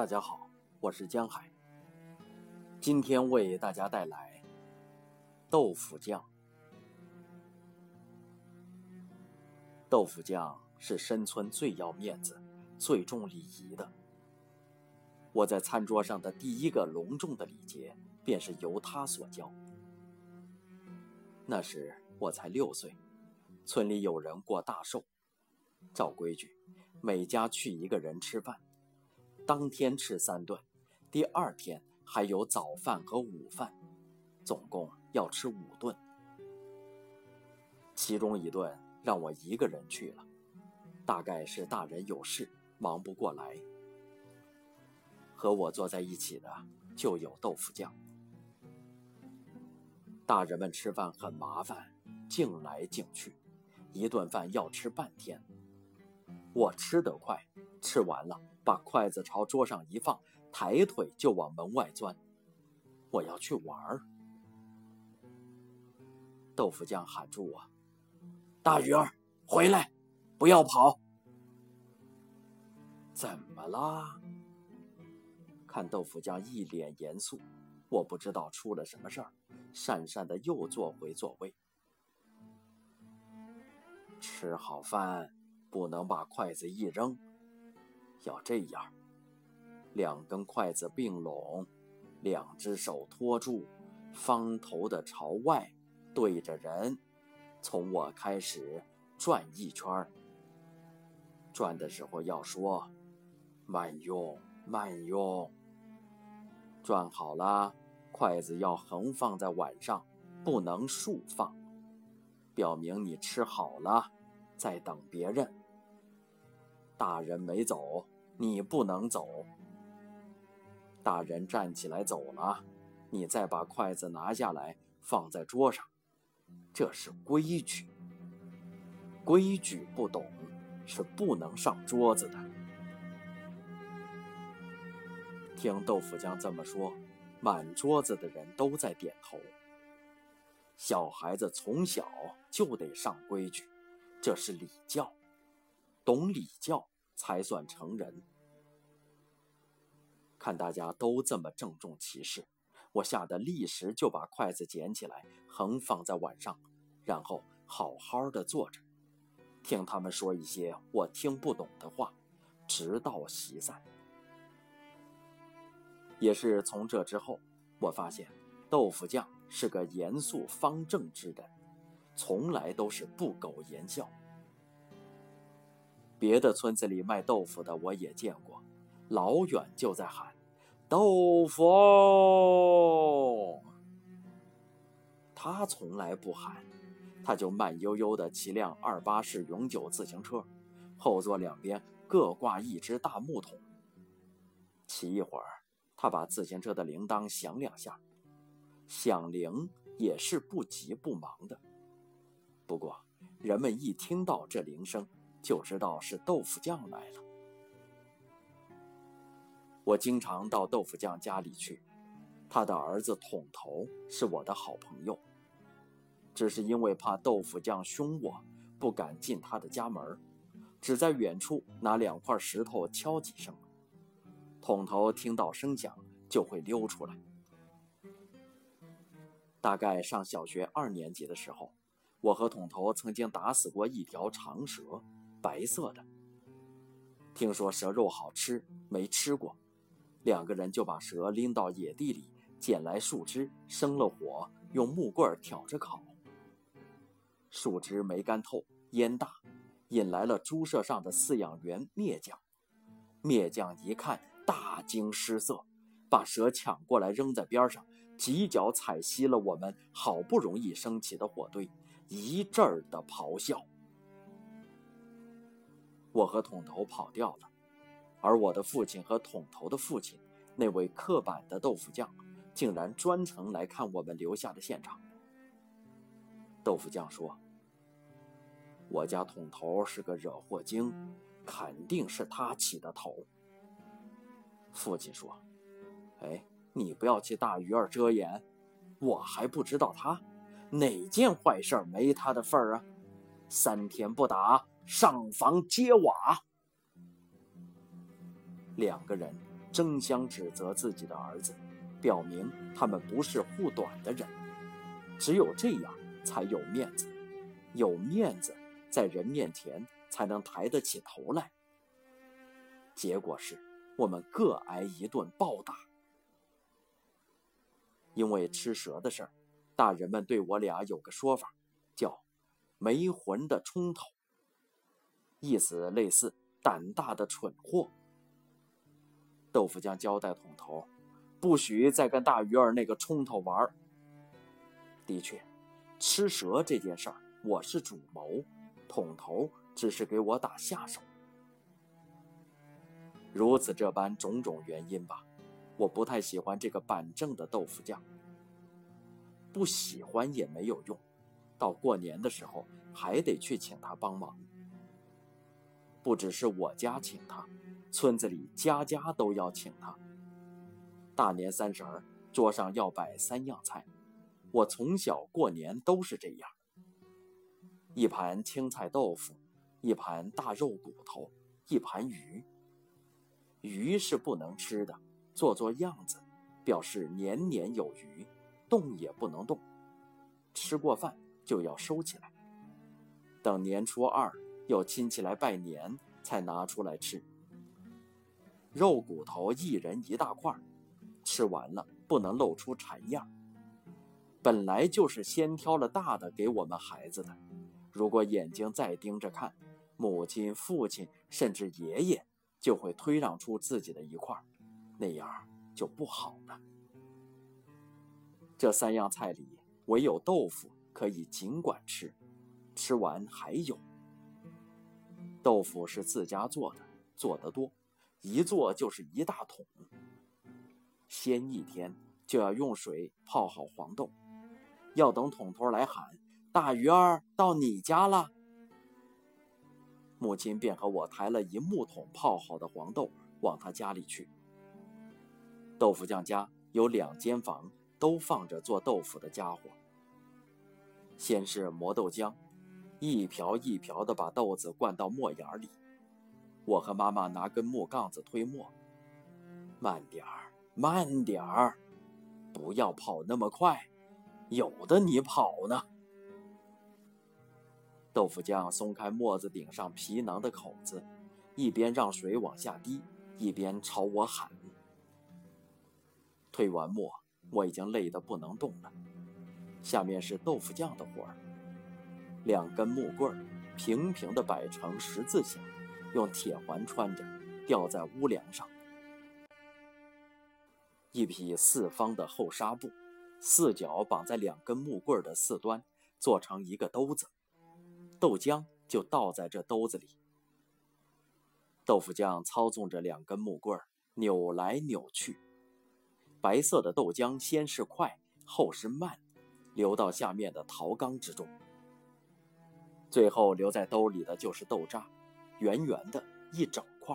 大家好，我是江海。今天为大家带来豆腐酱。豆腐酱是深村最要面子、最重礼仪的。我在餐桌上的第一个隆重的礼节，便是由他所教。那时我才六岁，村里有人过大寿，照规矩，每家去一个人吃饭。当天吃三顿，第二天还有早饭和午饭，总共要吃五顿。其中一顿让我一个人去了，大概是大人有事忙不过来。和我坐在一起的就有豆腐酱。大人们吃饭很麻烦，敬来敬去，一顿饭要吃半天。我吃得快，吃完了。把筷子朝桌上一放，抬腿就往门外钻。我要去玩儿。豆腐酱喊住我：“大鱼儿，回来，不要跑。”怎么啦？看豆腐酱一脸严肃，我不知道出了什么事儿，讪讪的又坐回座位。吃好饭不能把筷子一扔。要这样，两根筷子并拢，两只手托住，方头的朝外，对着人，从我开始转一圈转的时候要说慢用，慢用。转好了，筷子要横放在碗上，不能竖放，表明你吃好了，在等别人。大人没走。你不能走。大人站起来走了，你再把筷子拿下来放在桌上，这是规矩。规矩不懂是不能上桌子的。听豆腐酱这么说，满桌子的人都在点头。小孩子从小就得上规矩，这是礼教，懂礼教。才算成人。看大家都这么郑重其事，我吓得立时就把筷子捡起来，横放在碗上，然后好好的坐着，听他们说一些我听不懂的话，直到席散。也是从这之后，我发现豆腐酱是个严肃方正之人，从来都是不苟言笑。别的村子里卖豆腐的我也见过，老远就在喊“豆腐”。他从来不喊，他就慢悠悠地骑辆二八式永久自行车，后座两边各挂一只大木桶。骑一会儿，他把自行车的铃铛响两下，响铃也是不急不忙的。不过人们一听到这铃声，就知道是豆腐匠来了。我经常到豆腐酱家里去，他的儿子桶头是我的好朋友。只是因为怕豆腐酱凶我，不敢进他的家门，只在远处拿两块石头敲几声。桶头听到声响就会溜出来。大概上小学二年级的时候，我和桶头曾经打死过一条长蛇。白色的，听说蛇肉好吃，没吃过，两个人就把蛇拎到野地里，捡来树枝，生了火，用木棍挑着烤。树枝没干透，烟大，引来了猪舍上的饲养员灭匠。灭匠一看，大惊失色，把蛇抢过来扔在边上，几脚踩熄了我们好不容易升起的火堆，一阵儿的咆哮。我和桶头跑掉了，而我的父亲和桶头的父亲，那位刻板的豆腐匠，竟然专程来看我们留下的现场。豆腐匠说：“我家桶头是个惹祸精，肯定是他起的头。”父亲说：“哎，你不要去大鱼儿遮掩，我还不知道他哪件坏事没他的份儿啊！三天不打。”上房揭瓦，两个人争相指责自己的儿子，表明他们不是护短的人。只有这样才有面子，有面子，在人面前才能抬得起头来。结果是，我们各挨一顿暴打。因为吃蛇的事儿，大人们对我俩有个说法，叫“没魂的冲头”，意思类似“胆大的蠢货”。豆腐匠交代桶头，不许再跟大鱼儿那个冲头玩。的确，吃蛇这件事儿，我是主谋，桶头只是给我打下手。如此这般种种原因吧，我不太喜欢这个板正的豆腐匠。不喜欢也没有用，到过年的时候还得去请他帮忙。不只是我家请他。村子里家家都要请他。大年三十儿，桌上要摆三样菜，我从小过年都是这样：一盘青菜豆腐，一盘大肉骨头，一盘鱼。鱼是不能吃的，做做样子，表示年年有余，动也不能动。吃过饭就要收起来，等年初二有亲戚来拜年才拿出来吃。肉骨头一人一大块，吃完了不能露出馋样。本来就是先挑了大的给我们孩子的，如果眼睛再盯着看，母亲、父亲甚至爷爷就会推让出自己的一块，那样就不好了。这三样菜里，唯有豆腐可以尽管吃，吃完还有。豆腐是自家做的，做得多。一做就是一大桶，先一天就要用水泡好黄豆，要等桶头来喊“大鱼儿到你家了”，母亲便和我抬了一木桶泡好的黄豆往他家里去。豆腐匠家有两间房，都放着做豆腐的家伙。先是磨豆浆，一瓢一瓢的把豆子灌到磨眼里。我和妈妈拿根木杠子推磨，慢点儿，慢点儿，不要跑那么快，有的你跑呢。豆腐匠松开磨子顶上皮囊的口子，一边让水往下滴，一边朝我喊。推完磨，我已经累得不能动了。下面是豆腐匠的活儿，两根木棍儿平平地摆成十字形。用铁环穿着，吊在屋梁上。一匹四方的厚纱布，四角绑在两根木棍的四端，做成一个兜子，豆浆就倒在这兜子里。豆腐匠操纵着两根木棍扭来扭去，白色的豆浆先是快，后是慢，流到下面的陶缸之中，最后留在兜里的就是豆渣。圆圆的一整块，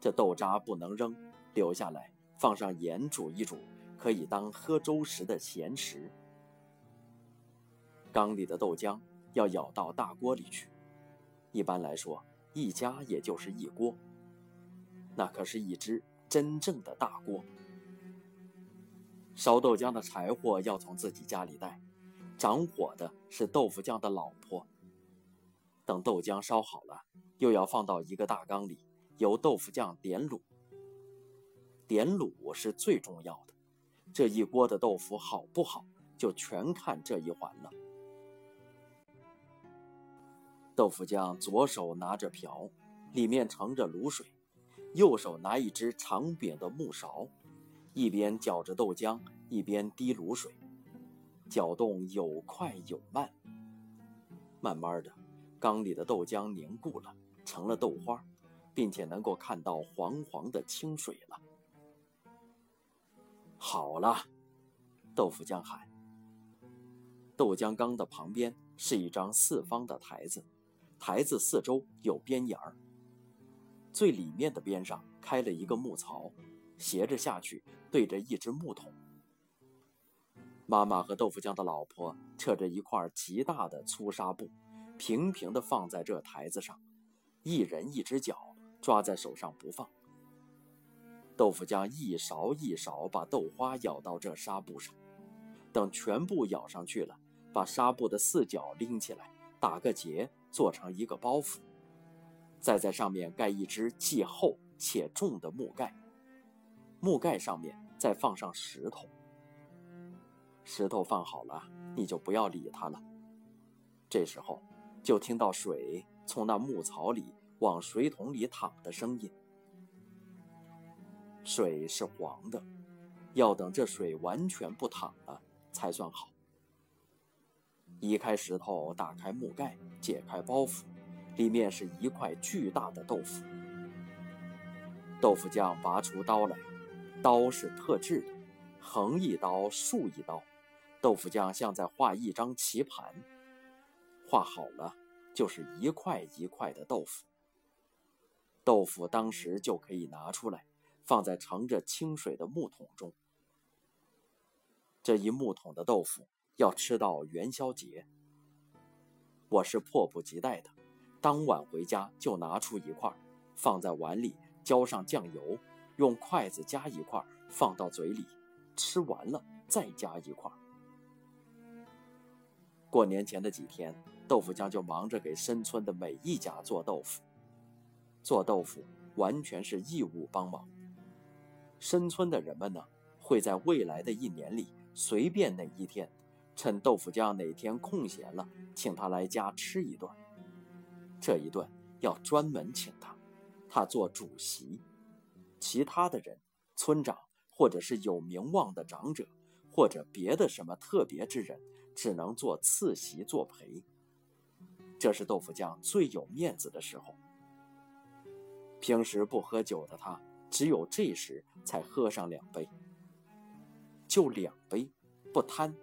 这豆渣不能扔，留下来放上盐煮一煮，可以当喝粥时的咸食。缸里的豆浆要舀到大锅里去，一般来说，一家也就是一锅，那可是一只真正的大锅。烧豆浆的柴火要从自己家里带，掌火的是豆腐匠的老婆。等豆浆烧好了，又要放到一个大缸里，由豆腐匠点卤。点卤是最重要的，这一锅的豆腐好不好，就全看这一环了。豆腐匠左手拿着瓢，里面盛着卤水，右手拿一只长柄的木勺，一边搅着豆浆，一边滴卤水，搅动有快有慢，慢慢的。缸里的豆浆凝固了，成了豆花，并且能够看到黄黄的清水了。好了，豆腐浆喊。豆浆缸的旁边是一张四方的台子，台子四周有边沿儿，最里面的边上开了一个木槽，斜着下去，对着一只木桶。妈妈和豆腐浆的老婆扯着一块极大的粗纱布。平平地放在这台子上，一人一只脚抓在手上不放，豆腐浆一勺一勺把豆花舀到这纱布上，等全部舀上去了，把纱布的四角拎起来，打个结，做成一个包袱，再在上面盖一只既厚且重的木盖。木盖上面再放上石头。石头放好了，你就不要理它了。这时候，就听到水从那木槽里往水桶里淌的声音。水是黄的，要等这水完全不淌了才算好。移开石头，打开木盖，解开包袱，里面是一块巨大的豆腐。豆腐匠拔出刀来，刀是特制的，横一刀，竖一刀。豆腐匠像在画一张棋盘，画好了就是一块一块的豆腐。豆腐当时就可以拿出来。放在盛着清水的木桶中。这一木桶的豆腐要吃到元宵节。我是迫不及待的，当晚回家就拿出一块，放在碗里，浇上酱油，用筷子夹一块放到嘴里，吃完了再夹一块。过年前的几天，豆腐匠就忙着给深村的每一家做豆腐。做豆腐完全是义务帮忙。深村的人们呢，会在未来的一年里，随便哪一天，趁豆腐匠哪天空闲了，请他来家吃一顿。这一顿要专门请他，他做主席，其他的人，村长或者是有名望的长者，或者别的什么特别之人，只能做次席作陪。这是豆腐匠最有面子的时候。平时不喝酒的他。只有这时才喝上两杯，就两杯，不贪，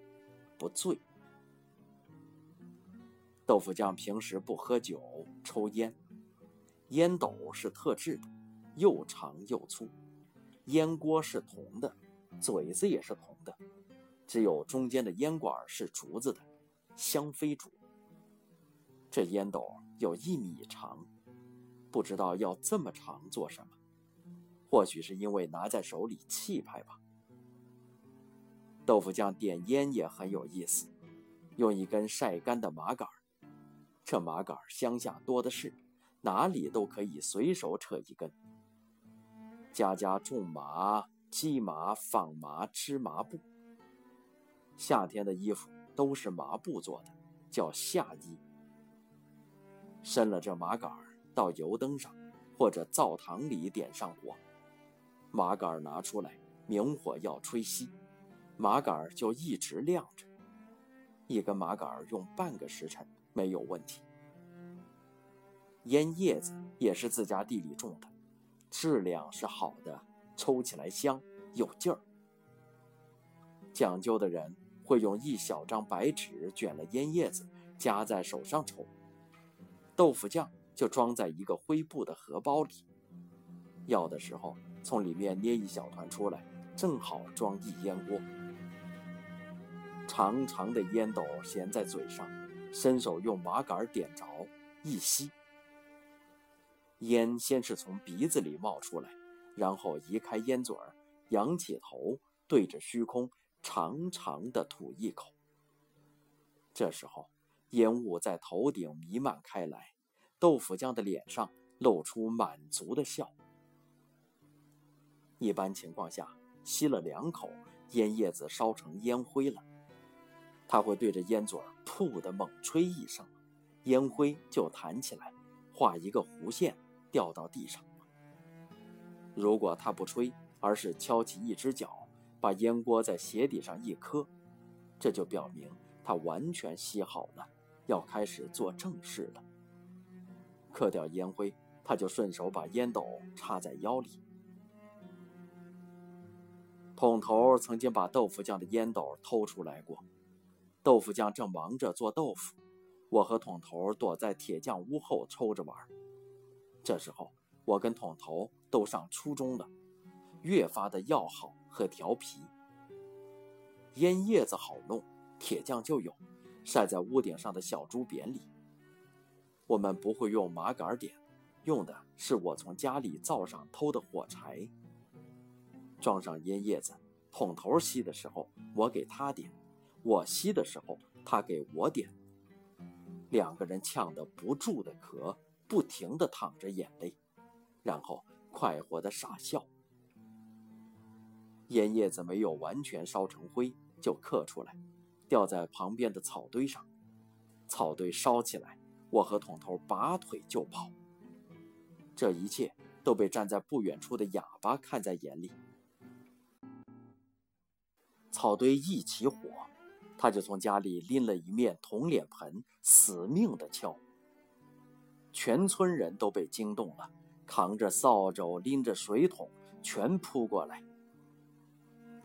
不醉。豆腐匠平时不喝酒，抽烟，烟斗是特制的，又长又粗，烟锅是铜的，嘴子也是铜的，只有中间的烟管是竹子的，香妃竹。这烟斗有一米长，不知道要这么长做什么。或许是因为拿在手里气派吧。豆腐匠点烟也很有意思，用一根晒干的麻杆这麻杆乡下多的是，哪里都可以随手扯一根。家家种麻、鸡麻、纺麻、织麻布。夏天的衣服都是麻布做的，叫夏衣。伸了这麻杆到油灯上或者灶堂里点上火。麻杆拿出来，明火要吹熄，麻杆就一直亮着。一根麻杆用半个时辰没有问题。烟叶子也是自家地里种的，质量是好的，抽起来香有劲儿。讲究的人会用一小张白纸卷了烟叶子，夹在手上抽。豆腐酱就装在一个灰布的荷包里，要的时候。从里面捏一小团出来，正好装一烟锅。长长的烟斗衔在嘴上，伸手用麻杆点着，一吸，烟先是从鼻子里冒出来，然后移开烟嘴儿，仰起头，对着虚空长长的吐一口。这时候，烟雾在头顶弥漫开来，豆腐匠的脸上露出满足的笑。一般情况下，吸了两口，烟叶子烧成烟灰了。他会对着烟嘴儿“噗”的猛吹一声，烟灰就弹起来，画一个弧线掉到地上。如果他不吹，而是敲起一只脚，把烟锅在鞋底上一磕，这就表明他完全吸好了，要开始做正事了。磕掉烟灰，他就顺手把烟斗插在腰里。桶头曾经把豆腐匠的烟斗偷出来过。豆腐匠正忙着做豆腐，我和桶头躲在铁匠屋后抽着玩。这时候，我跟桶头都上初中了，越发的要好和调皮。烟叶子好弄，铁匠就有，晒在屋顶上的小竹匾里。我们不会用麻杆点，用的是我从家里灶上偷的火柴。装上烟叶子。桶头吸的时候，我给他点；我吸的时候，他给我点。两个人呛得不住的咳，不停的淌着眼泪，然后快活的傻笑。烟叶子没有完全烧成灰，就刻出来，掉在旁边的草堆上。草堆烧起来，我和桶头拔腿就跑。这一切都被站在不远处的哑巴看在眼里。草堆一起火，他就从家里拎了一面铜脸盆，死命的敲。全村人都被惊动了，扛着扫帚，拎着水桶，全扑过来。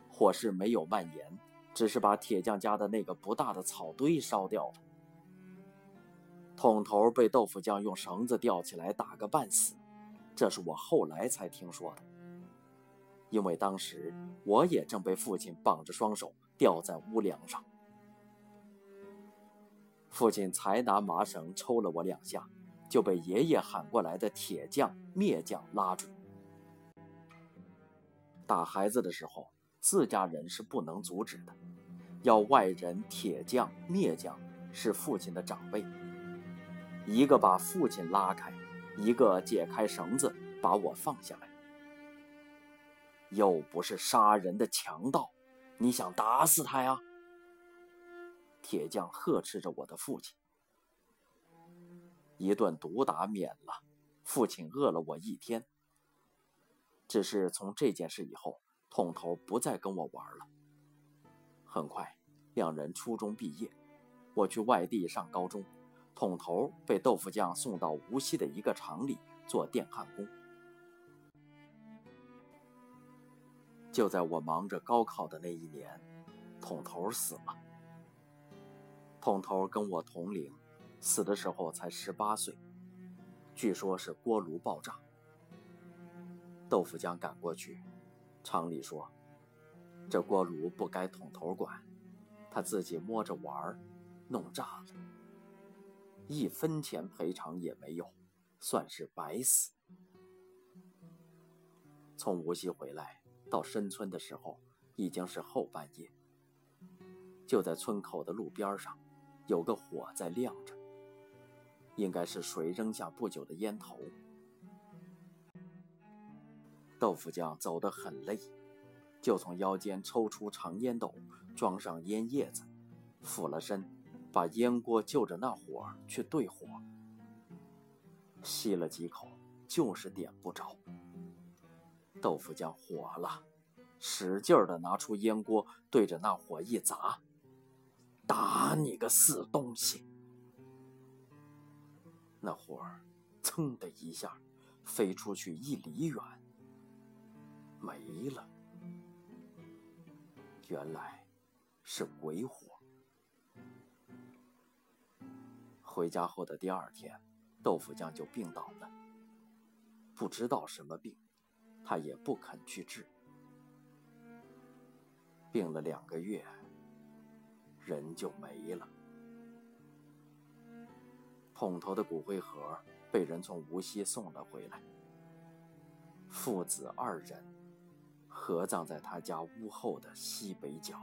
火势没有蔓延，只是把铁匠家的那个不大的草堆烧掉了。桶头被豆腐匠用绳子吊起来打个半死，这是我后来才听说的。因为当时我也正被父亲绑着双手吊在屋梁上，父亲才拿麻绳抽了我两下，就被爷爷喊过来的铁匠、篾匠拉住。打孩子的时候，自家人是不能阻止的，要外人铁匠、篾匠是父亲的长辈，一个把父亲拉开，一个解开绳子把我放下来。又不是杀人的强盗，你想打死他呀？铁匠呵斥着我的父亲。一顿毒打免了，父亲饿了我一天。只是从这件事以后，桶头不再跟我玩了。很快，两人初中毕业，我去外地上高中，桶头被豆腐匠送到无锡的一个厂里做电焊工。就在我忙着高考的那一年，桶头死了。桶头跟我同龄，死的时候才十八岁，据说是锅炉爆炸。豆腐匠赶过去，常理说，这锅炉不该桶头管，他自己摸着玩儿，弄炸了，一分钱赔偿也没有，算是白死。从无锡回来。到深村的时候，已经是后半夜。就在村口的路边上，有个火在亮着，应该是谁扔下不久的烟头。豆腐匠走得很累，就从腰间抽出长烟斗，装上烟叶子，俯了身，把烟锅就着那火去对火。吸了几口，就是点不着。豆腐匠火了，使劲的拿出烟锅，对着那火一砸，打你个死东西！那火噌的一下飞出去一里远，没了。原来是鬼火。回家后的第二天，豆腐匠就病倒了，不知道什么病。他也不肯去治，病了两个月，人就没了。桶头的骨灰盒被人从无锡送了回来，父子二人合葬在他家屋后的西北角。